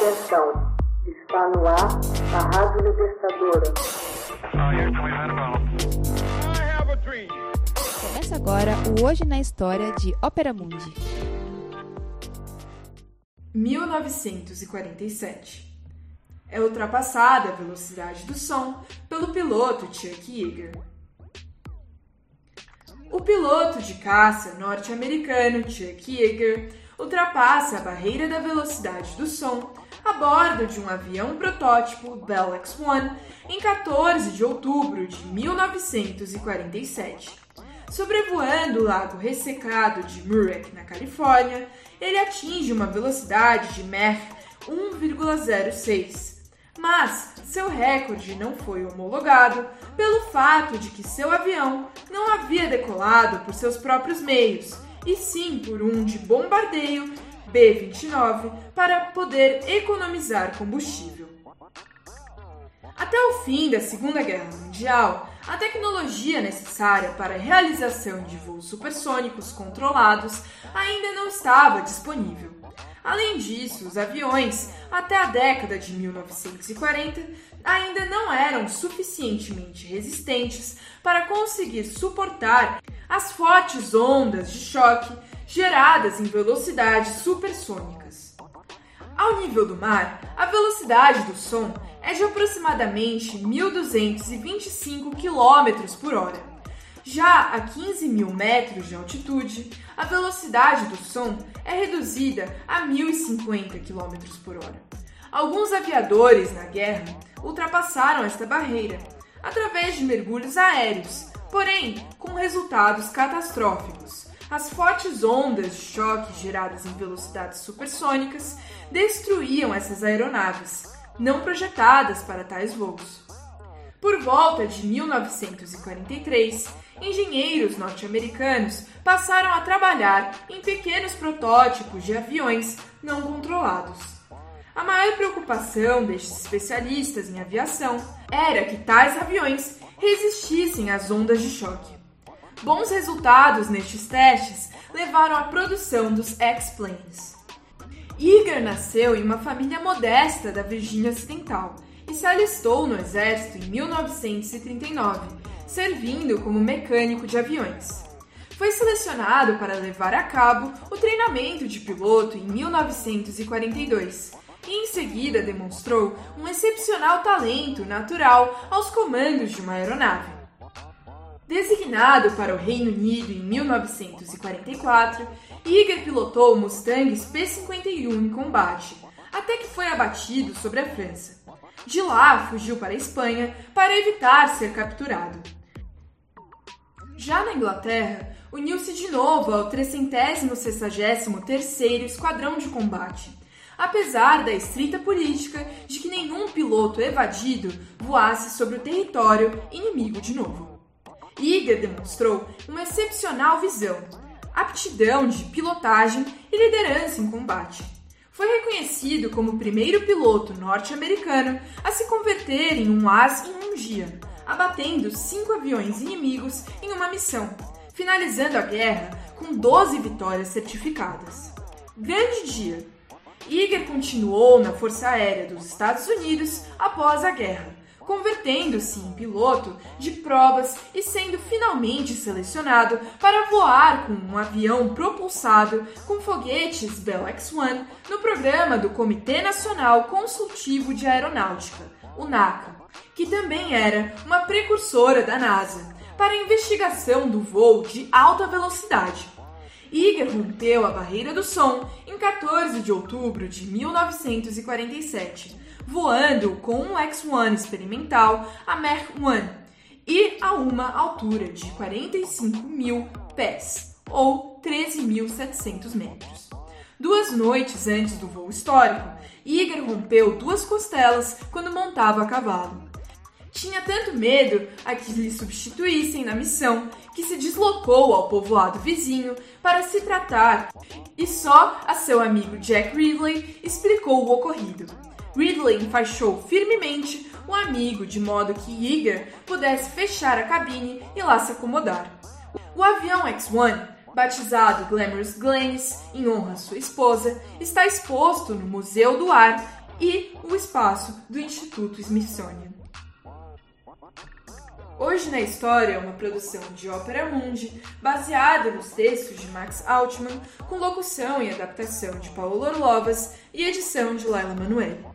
Atenção, está no ar a Rádio Libertadora. Começa agora o Hoje na História de Ópera Mundi. 1947. É ultrapassada a velocidade do som pelo piloto Chuck Yeager. O piloto de caça norte-americano Chuck Yeager ultrapassa a barreira da velocidade do som a bordo de um avião protótipo Bell X-1 em 14 de outubro de 1947. Sobrevoando o lago ressecado de Mureck, na Califórnia, ele atinge uma velocidade de Mach 1,06. Mas seu recorde não foi homologado pelo fato de que seu avião não havia decolado por seus próprios meios, e sim por um de bombardeio B-29 para poder economizar combustível. Até o fim da Segunda Guerra Mundial, a tecnologia necessária para a realização de voos supersônicos controlados ainda não estava disponível. Além disso, os aviões, até a década de 1940, ainda não eram suficientemente resistentes para conseguir suportar as fortes ondas de choque geradas em velocidades supersônicas. Ao nível do mar, a velocidade do som é de aproximadamente 1.225 km por hora. Já a 15 mil metros de altitude, a velocidade do som é reduzida a 1.050 km por hora. Alguns aviadores na guerra ultrapassaram esta barreira através de mergulhos aéreos, porém com resultados catastróficos. As fortes ondas de choque geradas em velocidades supersônicas destruíam essas aeronaves, não projetadas para tais voos. Por volta de 1943, engenheiros norte-americanos passaram a trabalhar em pequenos protótipos de aviões não controlados. A maior preocupação destes especialistas em aviação era que tais aviões resistissem às ondas de choque. Bons resultados nestes testes levaram à produção dos X-Planes. Iger nasceu em uma família modesta da Virgínia Ocidental e se alistou no exército em 1939, servindo como mecânico de aviões. Foi selecionado para levar a cabo o treinamento de piloto em 1942 e em seguida demonstrou um excepcional talento natural aos comandos de uma aeronave. Designado para o Reino Unido em 1944, Iger pilotou Mustangs P-51 em combate, até que foi abatido sobre a França. De lá, fugiu para a Espanha para evitar ser capturado. Já na Inglaterra, uniu-se de novo ao 363º Esquadrão de Combate, apesar da estrita política de que nenhum piloto evadido voasse sobre o território inimigo de novo. Iger demonstrou uma excepcional visão, aptidão de pilotagem e liderança em combate. Foi reconhecido como o primeiro piloto norte-americano a se converter em um as em um dia, abatendo cinco aviões inimigos em uma missão, finalizando a guerra com 12 vitórias certificadas. Grande dia! Iger continuou na Força Aérea dos Estados Unidos após a guerra, convertendo-se em piloto de provas e sendo finalmente selecionado para voar com um avião propulsado com foguetes Bell X-1 no programa do Comitê Nacional Consultivo de Aeronáutica, o NACA, que também era uma precursora da NASA, para a investigação do voo de alta velocidade. Iger rompeu a barreira do som em 14 de outubro de 1947 voando com um X-1 experimental a Mach 1 e a uma altura de 45 mil pés, ou 13.700 metros. Duas noites antes do voo histórico, Iger rompeu duas costelas quando montava a cavalo. Tinha tanto medo a que lhe substituíssem na missão que se deslocou ao povoado vizinho para se tratar e só a seu amigo Jack Ridley explicou o ocorrido. Ridley enfaixou firmemente o amigo de modo que Yeager pudesse fechar a cabine e lá se acomodar. O avião X-1, batizado Glamorous Glennis em honra à sua esposa, está exposto no Museu do Ar e o espaço do Instituto Smithsonian. Hoje na História é uma produção de Ópera Mundi, baseada nos textos de Max Altman, com locução e adaptação de Paulo Orlovas e edição de Laila Manoel.